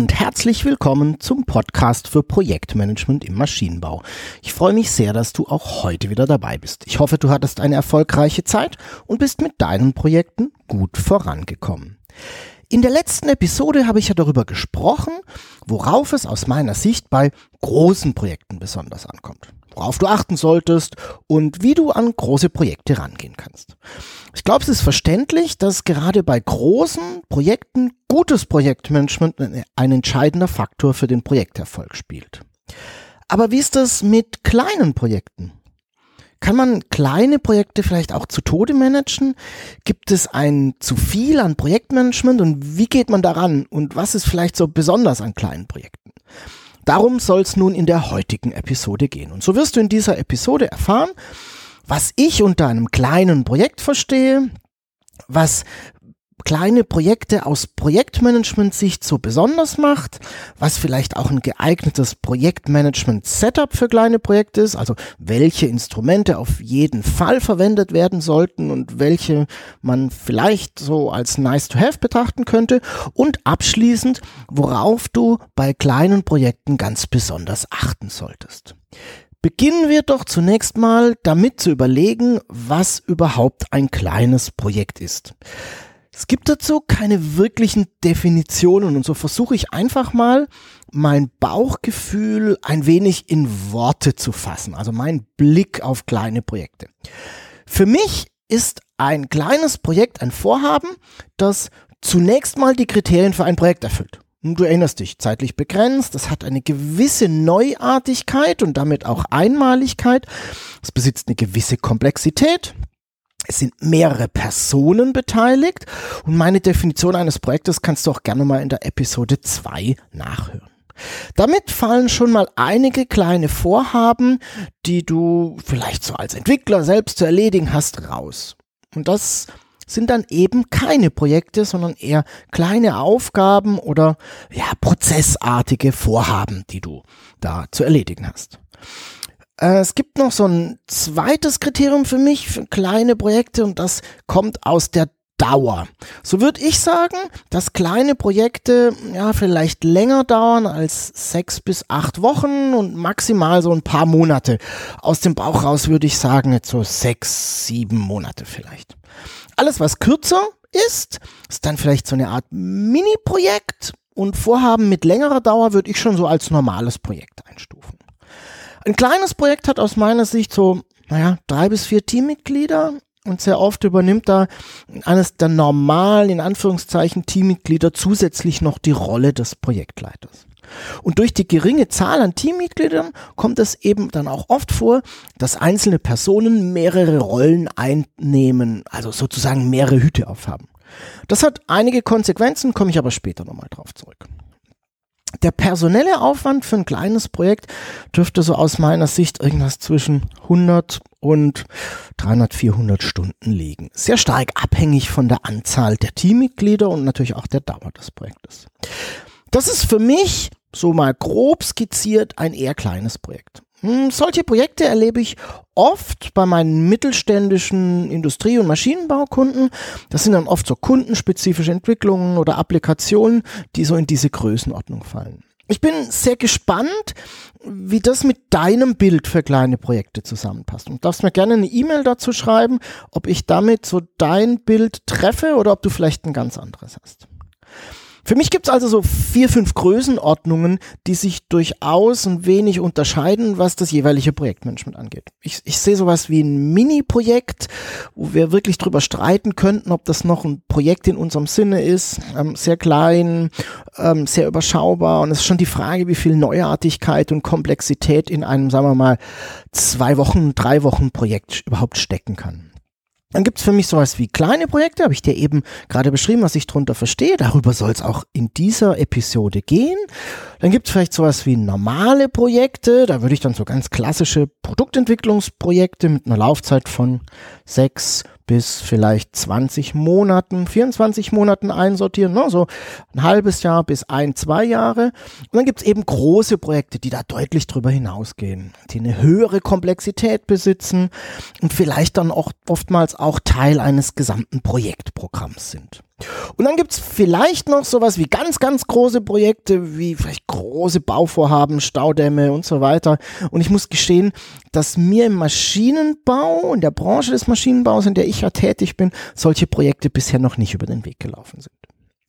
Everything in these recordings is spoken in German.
Und herzlich willkommen zum Podcast für Projektmanagement im Maschinenbau. Ich freue mich sehr, dass du auch heute wieder dabei bist. Ich hoffe, du hattest eine erfolgreiche Zeit und bist mit deinen Projekten gut vorangekommen. In der letzten Episode habe ich ja darüber gesprochen, worauf es aus meiner Sicht bei großen Projekten besonders ankommt, worauf du achten solltest und wie du an große Projekte rangehen kannst. Ich glaube, es ist verständlich, dass gerade bei großen Projekten gutes Projektmanagement ein entscheidender Faktor für den Projekterfolg spielt. Aber wie ist das mit kleinen Projekten? Kann man kleine Projekte vielleicht auch zu Tode managen? Gibt es ein zu viel an Projektmanagement und wie geht man daran und was ist vielleicht so besonders an kleinen Projekten? Darum soll es nun in der heutigen Episode gehen. Und so wirst du in dieser Episode erfahren, was ich unter einem kleinen Projekt verstehe, was kleine Projekte aus Projektmanagement-Sicht so besonders macht, was vielleicht auch ein geeignetes Projektmanagement-Setup für kleine Projekte ist, also welche Instrumente auf jeden Fall verwendet werden sollten und welche man vielleicht so als nice to have betrachten könnte und abschließend, worauf du bei kleinen Projekten ganz besonders achten solltest. Beginnen wir doch zunächst mal damit zu überlegen, was überhaupt ein kleines Projekt ist. Es gibt dazu keine wirklichen Definitionen und so versuche ich einfach mal mein Bauchgefühl ein wenig in Worte zu fassen, also mein Blick auf kleine Projekte. Für mich ist ein kleines Projekt ein Vorhaben, das zunächst mal die Kriterien für ein Projekt erfüllt. Du erinnerst dich, zeitlich begrenzt, es hat eine gewisse Neuartigkeit und damit auch Einmaligkeit, es besitzt eine gewisse Komplexität, es sind mehrere Personen beteiligt und meine Definition eines Projektes kannst du auch gerne mal in der Episode 2 nachhören. Damit fallen schon mal einige kleine Vorhaben, die du vielleicht so als Entwickler selbst zu erledigen hast, raus. Und das sind dann eben keine Projekte, sondern eher kleine Aufgaben oder ja, prozessartige Vorhaben, die du da zu erledigen hast. Äh, es gibt noch so ein zweites Kriterium für mich, für kleine Projekte, und das kommt aus der Dauer. So würde ich sagen, dass kleine Projekte ja vielleicht länger dauern als sechs bis acht Wochen und maximal so ein paar Monate. Aus dem Bauch raus würde ich sagen, jetzt so sechs, sieben Monate vielleicht. Alles, was kürzer ist, ist dann vielleicht so eine Art Mini-Projekt und Vorhaben mit längerer Dauer würde ich schon so als normales Projekt einstufen. Ein kleines Projekt hat aus meiner Sicht so, naja, drei bis vier Teammitglieder und sehr oft übernimmt da eines der normalen, in Anführungszeichen, Teammitglieder zusätzlich noch die Rolle des Projektleiters. Und durch die geringe Zahl an Teammitgliedern kommt es eben dann auch oft vor, dass einzelne Personen mehrere Rollen einnehmen, also sozusagen mehrere Hüte aufhaben. Das hat einige Konsequenzen, komme ich aber später nochmal drauf zurück. Der personelle Aufwand für ein kleines Projekt dürfte so aus meiner Sicht irgendwas zwischen 100 und 300, 400 Stunden liegen. Sehr stark abhängig von der Anzahl der Teammitglieder und natürlich auch der Dauer des Projektes. Das ist für mich so mal grob skizziert ein eher kleines Projekt. Hm, solche Projekte erlebe ich oft bei meinen mittelständischen Industrie- und Maschinenbaukunden. Das sind dann oft so kundenspezifische Entwicklungen oder Applikationen, die so in diese Größenordnung fallen. Ich bin sehr gespannt, wie das mit deinem Bild für kleine Projekte zusammenpasst. Und darfst mir gerne eine E-Mail dazu schreiben, ob ich damit so dein Bild treffe oder ob du vielleicht ein ganz anderes hast. Für mich gibt es also so vier, fünf Größenordnungen, die sich durchaus ein wenig unterscheiden, was das jeweilige Projektmanagement angeht. Ich, ich sehe sowas wie ein Mini-Projekt, wo wir wirklich drüber streiten könnten, ob das noch ein Projekt in unserem Sinne ist. Ähm, sehr klein, ähm, sehr überschaubar und es ist schon die Frage, wie viel Neuartigkeit und Komplexität in einem, sagen wir mal, zwei Wochen, drei Wochen Projekt überhaupt stecken kann. Dann gibt's für mich sowas wie kleine Projekte, habe ich dir eben gerade beschrieben, was ich drunter verstehe. Darüber soll es auch in dieser Episode gehen. Dann gibt's vielleicht sowas wie normale Projekte. Da würde ich dann so ganz klassische Produktentwicklungsprojekte mit einer Laufzeit von sechs bis vielleicht 20 Monaten, 24 Monaten einsortieren, ne? so ein halbes Jahr bis ein, zwei Jahre. Und dann gibt's eben große Projekte, die da deutlich drüber hinausgehen, die eine höhere Komplexität besitzen und vielleicht dann auch oftmals auch Teil eines gesamten Projektprogramms sind. Und dann gibt's vielleicht noch sowas wie ganz, ganz große Projekte, wie vielleicht große Bauvorhaben, Staudämme und so weiter. Und ich muss gestehen, dass mir im Maschinenbau, in der Branche des Maschinenbaus, in der ich ja tätig bin, solche Projekte bisher noch nicht über den Weg gelaufen sind.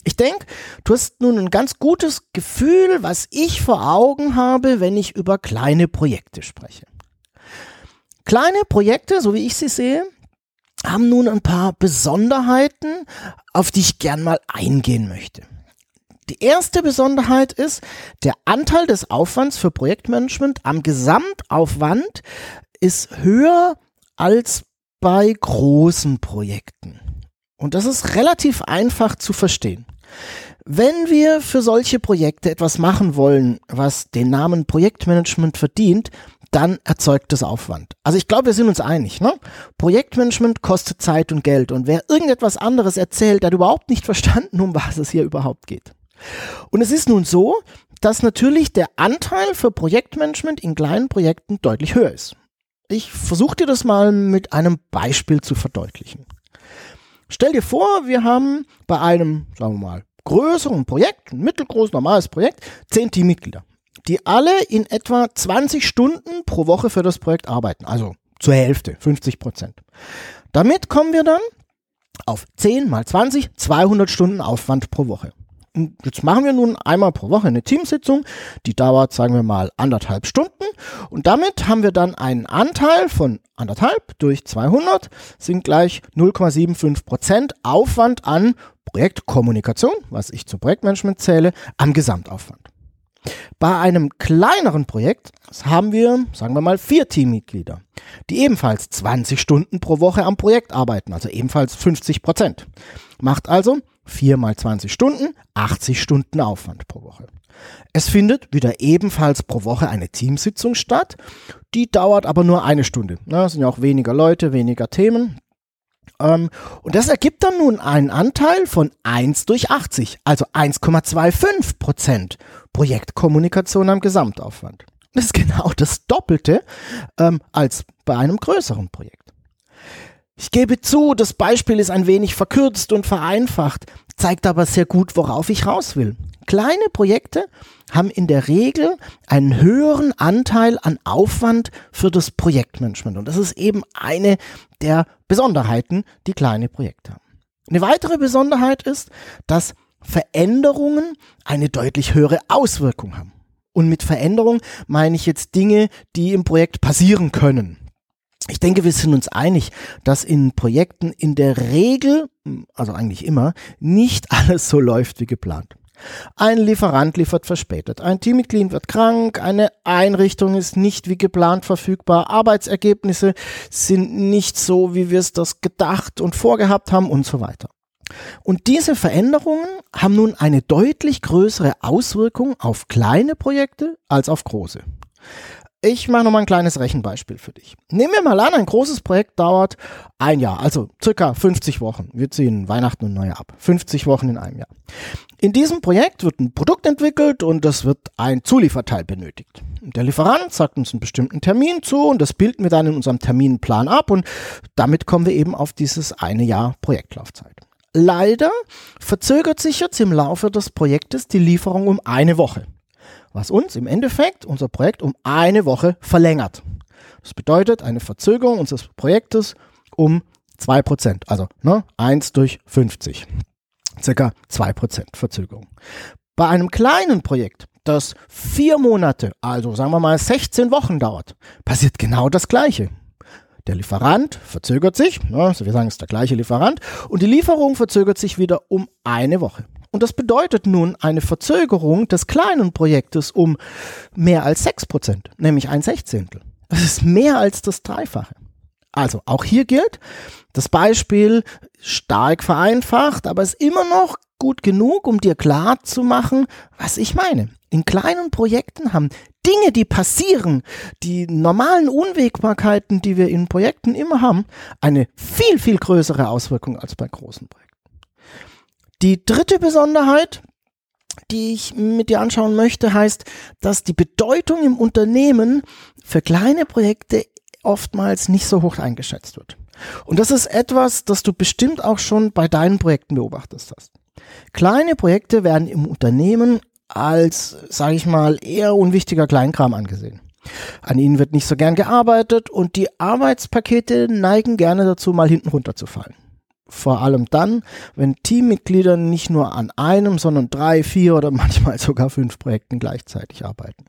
Ich denke, du hast nun ein ganz gutes Gefühl, was ich vor Augen habe, wenn ich über kleine Projekte spreche. Kleine Projekte, so wie ich sie sehe, haben nun ein paar Besonderheiten, auf die ich gern mal eingehen möchte. Die erste Besonderheit ist, der Anteil des Aufwands für Projektmanagement am Gesamtaufwand ist höher als bei großen Projekten. Und das ist relativ einfach zu verstehen. Wenn wir für solche Projekte etwas machen wollen, was den Namen Projektmanagement verdient, dann erzeugt es Aufwand. Also ich glaube, wir sind uns einig. Ne? Projektmanagement kostet Zeit und Geld. Und wer irgendetwas anderes erzählt, hat überhaupt nicht verstanden, um was es hier überhaupt geht. Und es ist nun so, dass natürlich der Anteil für Projektmanagement in kleinen Projekten deutlich höher ist. Ich versuche dir das mal mit einem Beispiel zu verdeutlichen. Stell dir vor, wir haben bei einem, sagen wir mal, größeren Projekt, ein mittelgroß, normales Projekt, zehn Teammitglieder die alle in etwa 20 Stunden pro Woche für das Projekt arbeiten. Also zur Hälfte, 50 Prozent. Damit kommen wir dann auf 10 mal 20, 200 Stunden Aufwand pro Woche. Und jetzt machen wir nun einmal pro Woche eine Teamsitzung, die dauert, sagen wir mal, anderthalb Stunden. Und damit haben wir dann einen Anteil von anderthalb durch 200 sind gleich 0,75 Prozent Aufwand an Projektkommunikation, was ich zum Projektmanagement zähle, am Gesamtaufwand. Bei einem kleineren Projekt haben wir, sagen wir mal, vier Teammitglieder, die ebenfalls 20 Stunden pro Woche am Projekt arbeiten, also ebenfalls 50 Prozent. Macht also 4 mal 20 Stunden, 80 Stunden Aufwand pro Woche. Es findet wieder ebenfalls pro Woche eine Teamsitzung statt. Die dauert aber nur eine Stunde. Das sind ja auch weniger Leute, weniger Themen. Ähm, und das ergibt dann nun einen Anteil von 1 durch 80, also 1,25 Prozent Projektkommunikation am Gesamtaufwand. Das ist genau das Doppelte ähm, als bei einem größeren Projekt. Ich gebe zu, das Beispiel ist ein wenig verkürzt und vereinfacht, zeigt aber sehr gut, worauf ich raus will. Kleine Projekte haben in der Regel einen höheren Anteil an Aufwand für das Projektmanagement. Und das ist eben eine der Besonderheiten, die kleine Projekte haben. Eine weitere Besonderheit ist, dass Veränderungen eine deutlich höhere Auswirkung haben. Und mit Veränderung meine ich jetzt Dinge, die im Projekt passieren können. Ich denke, wir sind uns einig, dass in Projekten in der Regel, also eigentlich immer, nicht alles so läuft wie geplant. Ein Lieferant liefert verspätet, ein Teammitglied wird krank, eine Einrichtung ist nicht wie geplant verfügbar, Arbeitsergebnisse sind nicht so, wie wir es das gedacht und vorgehabt haben und so weiter. Und diese Veränderungen haben nun eine deutlich größere Auswirkung auf kleine Projekte als auf große. Ich mache noch mal ein kleines Rechenbeispiel für dich. Nehmen wir mal an, ein großes Projekt dauert ein Jahr, also circa 50 Wochen. Wir ziehen Weihnachten und Neujahr ab. 50 Wochen in einem Jahr. In diesem Projekt wird ein Produkt entwickelt und es wird ein Zulieferteil benötigt. Der Lieferant sagt uns einen bestimmten Termin zu und das bilden wir dann in unserem Terminplan ab und damit kommen wir eben auf dieses eine Jahr Projektlaufzeit. Leider verzögert sich jetzt im Laufe des Projektes die Lieferung um eine Woche, was uns im Endeffekt unser Projekt um eine Woche verlängert. Das bedeutet eine Verzögerung unseres Projektes um 2%, also ne, 1 durch 50. Circa 2% Verzögerung. Bei einem kleinen Projekt, das vier Monate, also sagen wir mal 16 Wochen dauert, passiert genau das Gleiche. Der Lieferant verzögert sich, ne, also wir sagen, es ist der gleiche Lieferant, und die Lieferung verzögert sich wieder um eine Woche. Und das bedeutet nun eine Verzögerung des kleinen Projektes um mehr als 6%, nämlich ein Sechzehntel. Das ist mehr als das Dreifache. Also auch hier gilt, das Beispiel stark vereinfacht, aber ist immer noch gut genug, um dir klar zu machen, was ich meine. In kleinen Projekten haben Dinge, die passieren, die normalen Unwägbarkeiten, die wir in Projekten immer haben, eine viel, viel größere Auswirkung als bei großen Projekten. Die dritte Besonderheit, die ich mit dir anschauen möchte, heißt, dass die Bedeutung im Unternehmen für kleine Projekte oftmals nicht so hoch eingeschätzt wird. Und das ist etwas, das du bestimmt auch schon bei deinen Projekten beobachtet hast. Kleine Projekte werden im Unternehmen als, sage ich mal, eher unwichtiger Kleinkram angesehen. An ihnen wird nicht so gern gearbeitet und die Arbeitspakete neigen gerne dazu, mal hinten runterzufallen. Vor allem dann, wenn Teammitglieder nicht nur an einem, sondern drei, vier oder manchmal sogar fünf Projekten gleichzeitig arbeiten.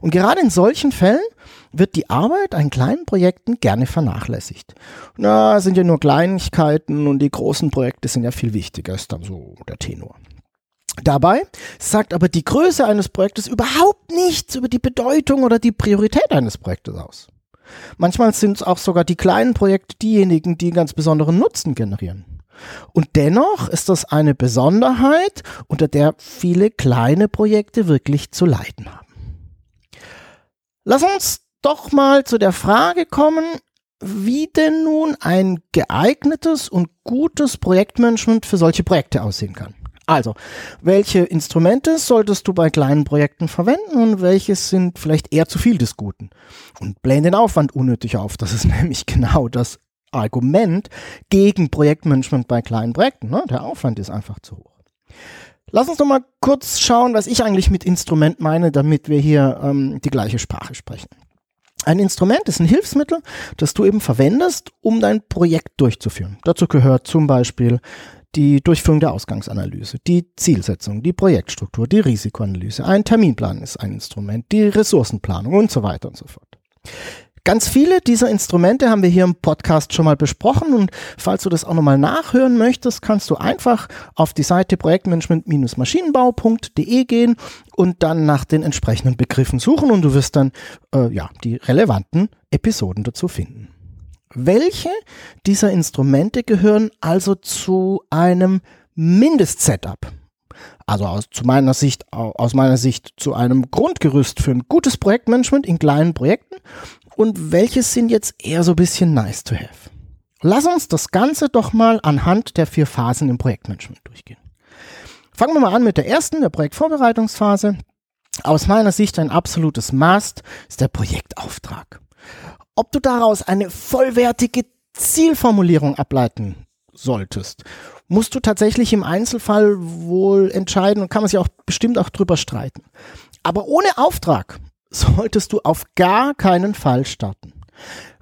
Und gerade in solchen Fällen wird die Arbeit an kleinen Projekten gerne vernachlässigt. Na, sind ja nur Kleinigkeiten und die großen Projekte sind ja viel wichtiger, ist dann so der Tenor. Dabei sagt aber die Größe eines Projektes überhaupt nichts über die Bedeutung oder die Priorität eines Projektes aus. Manchmal sind es auch sogar die kleinen Projekte diejenigen, die ganz besonderen Nutzen generieren. Und dennoch ist das eine Besonderheit, unter der viele kleine Projekte wirklich zu leiden haben. Lass uns doch mal zu der Frage kommen, wie denn nun ein geeignetes und gutes Projektmanagement für solche Projekte aussehen kann. Also, welche Instrumente solltest du bei kleinen Projekten verwenden und welche sind vielleicht eher zu viel des Guten? Und blähen den Aufwand unnötig auf. Das ist nämlich genau das Argument gegen Projektmanagement bei kleinen Projekten. Ne? Der Aufwand ist einfach zu hoch. Lass uns doch mal kurz schauen, was ich eigentlich mit Instrument meine, damit wir hier ähm, die gleiche Sprache sprechen. Ein Instrument ist ein Hilfsmittel, das du eben verwendest, um dein Projekt durchzuführen. Dazu gehört zum Beispiel die Durchführung der Ausgangsanalyse, die Zielsetzung, die Projektstruktur, die Risikoanalyse, ein Terminplan ist ein Instrument, die Ressourcenplanung und so weiter und so fort. Ganz viele dieser Instrumente haben wir hier im Podcast schon mal besprochen und falls du das auch nochmal nachhören möchtest, kannst du einfach auf die Seite projektmanagement-maschinenbau.de gehen und dann nach den entsprechenden Begriffen suchen und du wirst dann äh, ja die relevanten Episoden dazu finden. Welche dieser Instrumente gehören also zu einem Mindest-Setup? Also aus, zu meiner Sicht, aus meiner Sicht zu einem Grundgerüst für ein gutes Projektmanagement in kleinen Projekten und welches sind jetzt eher so ein bisschen nice to have. Lass uns das Ganze doch mal anhand der vier Phasen im Projektmanagement durchgehen. Fangen wir mal an mit der ersten, der Projektvorbereitungsphase. Aus meiner Sicht ein absolutes Must ist der Projektauftrag. Ob du daraus eine vollwertige Zielformulierung ableiten solltest, musst du tatsächlich im Einzelfall wohl entscheiden und kann man sich auch bestimmt auch drüber streiten. Aber ohne Auftrag solltest du auf gar keinen Fall starten.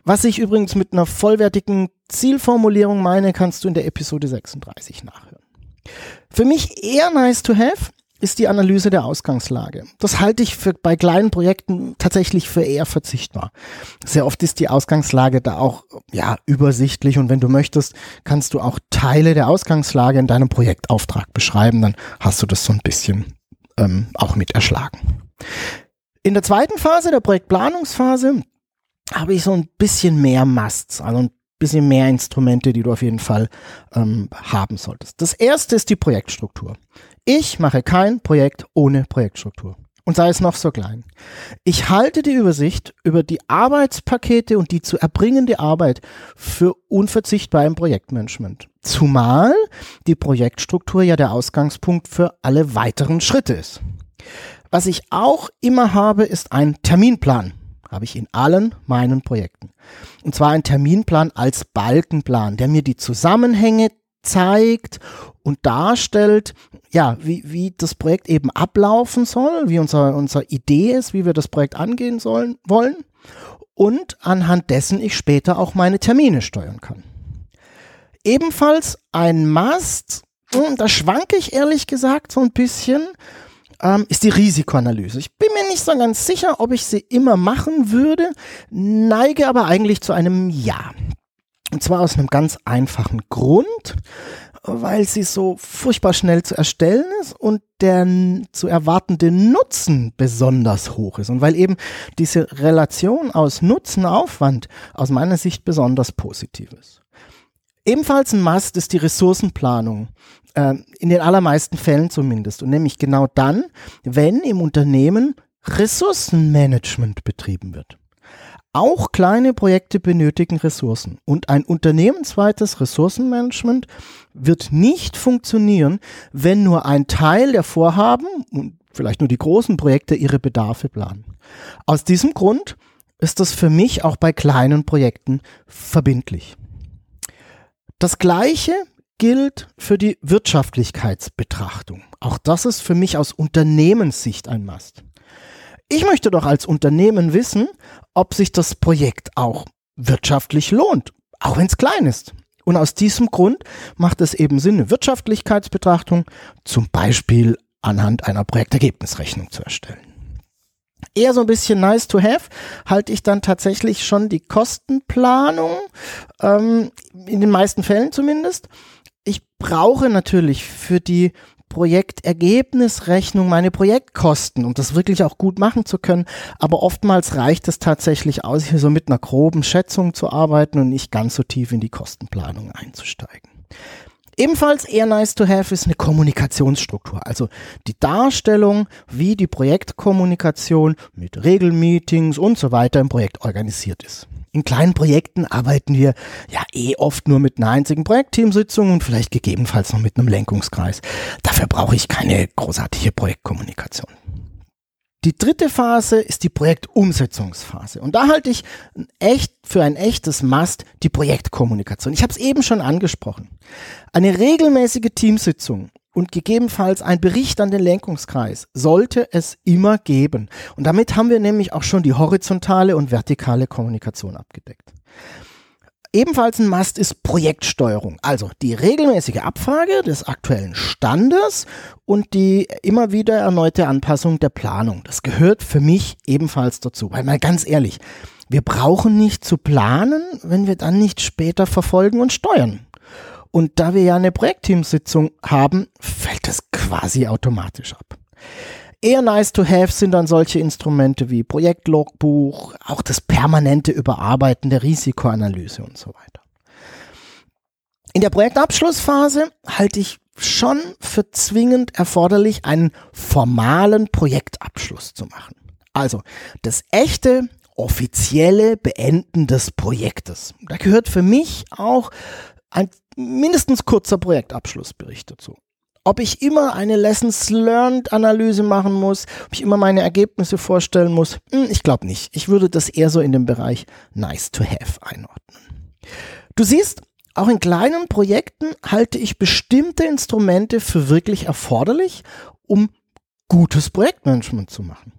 Was ich übrigens mit einer vollwertigen Zielformulierung meine, kannst du in der Episode 36 nachhören. Für mich eher nice to have ist die Analyse der Ausgangslage. Das halte ich für, bei kleinen Projekten tatsächlich für eher verzichtbar. Sehr oft ist die Ausgangslage da auch ja übersichtlich und wenn du möchtest, kannst du auch Teile der Ausgangslage in deinem Projektauftrag beschreiben. Dann hast du das so ein bisschen ähm, auch mit erschlagen. In der zweiten Phase, der Projektplanungsphase, habe ich so ein bisschen mehr Musts, also ein bisschen mehr Instrumente, die du auf jeden Fall ähm, haben solltest. Das erste ist die Projektstruktur. Ich mache kein Projekt ohne Projektstruktur. Und sei es noch so klein. Ich halte die Übersicht über die Arbeitspakete und die zu erbringende Arbeit für unverzichtbar im Projektmanagement. Zumal die Projektstruktur ja der Ausgangspunkt für alle weiteren Schritte ist. Was ich auch immer habe, ist ein Terminplan. Habe ich in allen meinen Projekten. Und zwar ein Terminplan als Balkenplan, der mir die Zusammenhänge zeigt und darstellt, ja, wie, wie das Projekt eben ablaufen soll, wie unser, unsere Idee ist, wie wir das Projekt angehen sollen, wollen und anhand dessen ich später auch meine Termine steuern kann. Ebenfalls ein Must, hm, da schwanke ich ehrlich gesagt so ein bisschen, ähm, ist die Risikoanalyse. Ich bin mir nicht so ganz sicher, ob ich sie immer machen würde, neige aber eigentlich zu einem Ja. Und zwar aus einem ganz einfachen Grund. weil sie so furchtbar schnell zu erstellen ist und der zu erwartende Nutzen besonders hoch ist und weil eben diese Relation aus Nutzen-Aufwand aus meiner Sicht besonders positiv ist. Ebenfalls ein Must ist die Ressourcenplanung, in den allermeisten Fällen zumindest und nämlich genau dann, wenn im Unternehmen Ressourcenmanagement betrieben wird. Auch kleine Projekte benötigen Ressourcen und ein unternehmensweites Ressourcenmanagement wird nicht funktionieren, wenn nur ein Teil der Vorhaben und vielleicht nur die großen Projekte ihre Bedarfe planen. Aus diesem Grund ist das für mich auch bei kleinen Projekten verbindlich. Das Gleiche gilt für die Wirtschaftlichkeitsbetrachtung. Auch das ist für mich aus Unternehmenssicht ein Mast. Ich möchte doch als Unternehmen wissen, ob sich das Projekt auch wirtschaftlich lohnt, auch wenn es klein ist. Und aus diesem Grund macht es eben Sinn, eine Wirtschaftlichkeitsbetrachtung zum Beispiel anhand einer Projektergebnisrechnung zu erstellen. Eher so ein bisschen nice to have halte ich dann tatsächlich schon die Kostenplanung, ähm, in den meisten Fällen zumindest. Ich brauche natürlich für die Projektergebnisrechnung meine Projektkosten, um das wirklich auch gut machen zu können. Aber oftmals reicht es tatsächlich aus, hier so mit einer groben Schätzung zu arbeiten und nicht ganz so tief in die Kostenplanung einzusteigen. Ebenfalls eher nice to have ist eine Kommunikationsstruktur, also die Darstellung, wie die Projektkommunikation mit Regelmeetings und so weiter im Projekt organisiert ist. In kleinen Projekten arbeiten wir ja eh oft nur mit einer einzigen Projektteamsitzung und vielleicht gegebenenfalls noch mit einem Lenkungskreis. Dafür brauche ich keine großartige Projektkommunikation. Die dritte Phase ist die Projektumsetzungsphase. Und da halte ich echt für ein echtes Must die Projektkommunikation. Ich habe es eben schon angesprochen. Eine regelmäßige Teamsitzung und gegebenenfalls ein Bericht an den Lenkungskreis sollte es immer geben. Und damit haben wir nämlich auch schon die horizontale und vertikale Kommunikation abgedeckt. Ebenfalls ein Must ist Projektsteuerung, also die regelmäßige Abfrage des aktuellen Standes und die immer wieder erneute Anpassung der Planung. Das gehört für mich ebenfalls dazu, weil mal ganz ehrlich, wir brauchen nicht zu planen, wenn wir dann nicht später verfolgen und steuern. Und da wir ja eine Projektteamsitzung haben, fällt das quasi automatisch ab. Eher nice to have sind dann solche Instrumente wie Projektlogbuch, auch das permanente Überarbeiten der Risikoanalyse und so weiter. In der Projektabschlussphase halte ich schon für zwingend erforderlich, einen formalen Projektabschluss zu machen. Also das echte, offizielle Beenden des Projektes. Da gehört für mich auch ein mindestens kurzer Projektabschlussbericht dazu. Ob ich immer eine Lessons Learned Analyse machen muss, ob ich immer meine Ergebnisse vorstellen muss, hm, ich glaube nicht. Ich würde das eher so in den Bereich Nice to Have einordnen. Du siehst, auch in kleinen Projekten halte ich bestimmte Instrumente für wirklich erforderlich, um gutes Projektmanagement zu machen.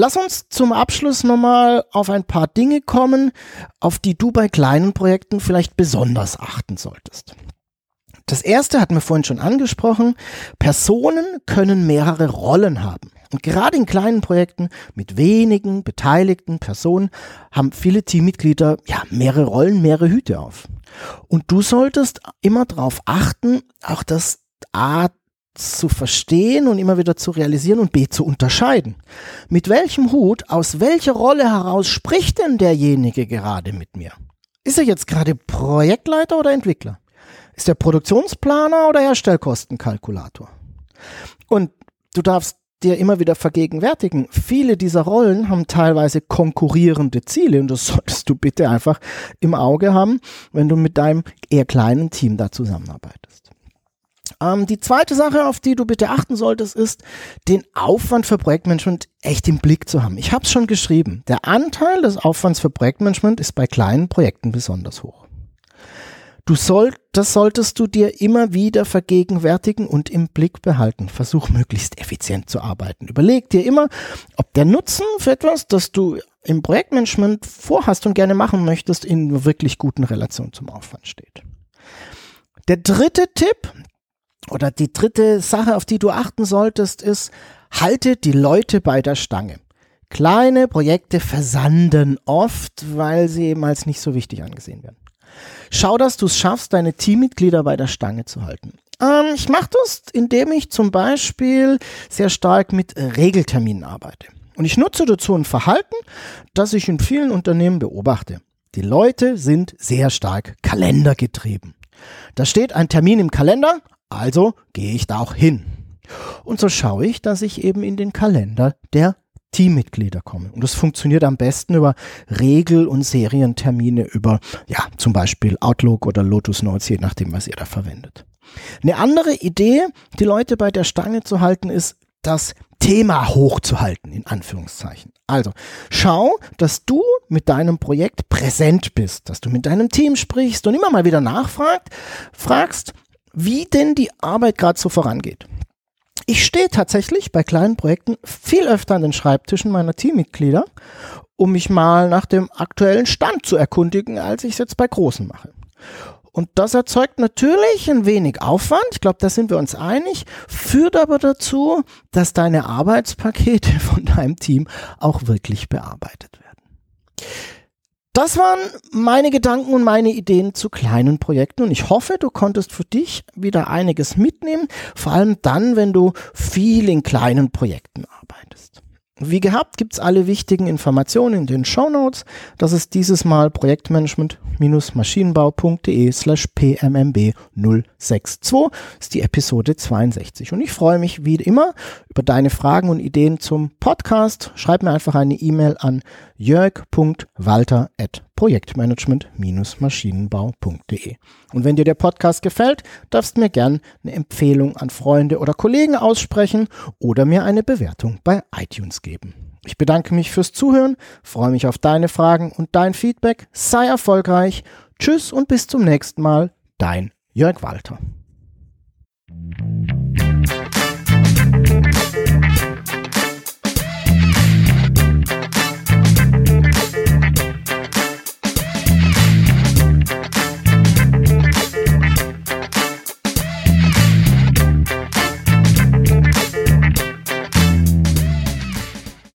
Lass uns zum Abschluss nochmal auf ein paar Dinge kommen, auf die du bei kleinen Projekten vielleicht besonders achten solltest. Das erste hatten wir vorhin schon angesprochen. Personen können mehrere Rollen haben. Und gerade in kleinen Projekten mit wenigen beteiligten Personen haben viele Teammitglieder ja mehrere Rollen, mehrere Hüte auf. Und du solltest immer darauf achten, auch das A zu verstehen und immer wieder zu realisieren und B zu unterscheiden. Mit welchem Hut, aus welcher Rolle heraus spricht denn derjenige gerade mit mir? Ist er jetzt gerade Projektleiter oder Entwickler? Ist er Produktionsplaner oder Herstellkostenkalkulator? Und du darfst dir immer wieder vergegenwärtigen, viele dieser Rollen haben teilweise konkurrierende Ziele und das solltest du bitte einfach im Auge haben, wenn du mit deinem eher kleinen Team da zusammenarbeitest. Ähm, die zweite Sache, auf die du bitte achten solltest, ist, den Aufwand für Projektmanagement echt im Blick zu haben. Ich habe es schon geschrieben. Der Anteil des Aufwands für Projektmanagement ist bei kleinen Projekten besonders hoch. Du soll, das solltest du dir immer wieder vergegenwärtigen und im Blick behalten. Versuch möglichst effizient zu arbeiten. Überleg dir immer, ob der Nutzen für etwas, das du im Projektmanagement vorhast und gerne machen möchtest, in wirklich guten Relation zum Aufwand steht. Der dritte Tipp, oder die dritte Sache, auf die du achten solltest, ist, halte die Leute bei der Stange. Kleine Projekte versanden oft, weil sie eben als nicht so wichtig angesehen werden. Schau, dass du es schaffst, deine Teammitglieder bei der Stange zu halten. Ähm, ich mache das, indem ich zum Beispiel sehr stark mit Regelterminen arbeite. Und ich nutze dazu ein Verhalten, das ich in vielen Unternehmen beobachte. Die Leute sind sehr stark kalendergetrieben. Da steht ein Termin im Kalender, also gehe ich da auch hin. Und so schaue ich, dass ich eben in den Kalender der Teammitglieder komme. Und das funktioniert am besten über Regel- und Serientermine über, ja, zum Beispiel Outlook oder Lotus Notes, je nachdem, was ihr da verwendet. Eine andere Idee, die Leute bei der Stange zu halten, ist, das Thema hochzuhalten, in Anführungszeichen. Also, schau, dass du mit deinem Projekt präsent bist, dass du mit deinem Team sprichst und immer mal wieder nachfragst, fragst, wie denn die Arbeit gerade so vorangeht. Ich stehe tatsächlich bei kleinen Projekten viel öfter an den Schreibtischen meiner Teammitglieder, um mich mal nach dem aktuellen Stand zu erkundigen, als ich es jetzt bei großen mache. Und das erzeugt natürlich ein wenig Aufwand, ich glaube, da sind wir uns einig, führt aber dazu, dass deine Arbeitspakete von deinem Team auch wirklich bearbeitet werden. Das waren meine Gedanken und meine Ideen zu kleinen Projekten und ich hoffe, du konntest für dich wieder einiges mitnehmen, vor allem dann, wenn du viel in kleinen Projekten arbeitest. Wie gehabt gibt's alle wichtigen Informationen in den Show Notes. Das ist dieses Mal projektmanagement-maschinenbau.de slash pmmb 062 ist die Episode 62. Und ich freue mich wie immer über deine Fragen und Ideen zum Podcast. Schreib mir einfach eine E-Mail an jörg.walter at projektmanagement-maschinenbau.de. Und wenn dir der Podcast gefällt, darfst du mir gern eine Empfehlung an Freunde oder Kollegen aussprechen oder mir eine Bewertung bei iTunes geben. Ich bedanke mich fürs Zuhören, freue mich auf deine Fragen und dein Feedback. Sei erfolgreich. Tschüss und bis zum nächsten Mal. Dein Jörg Walter.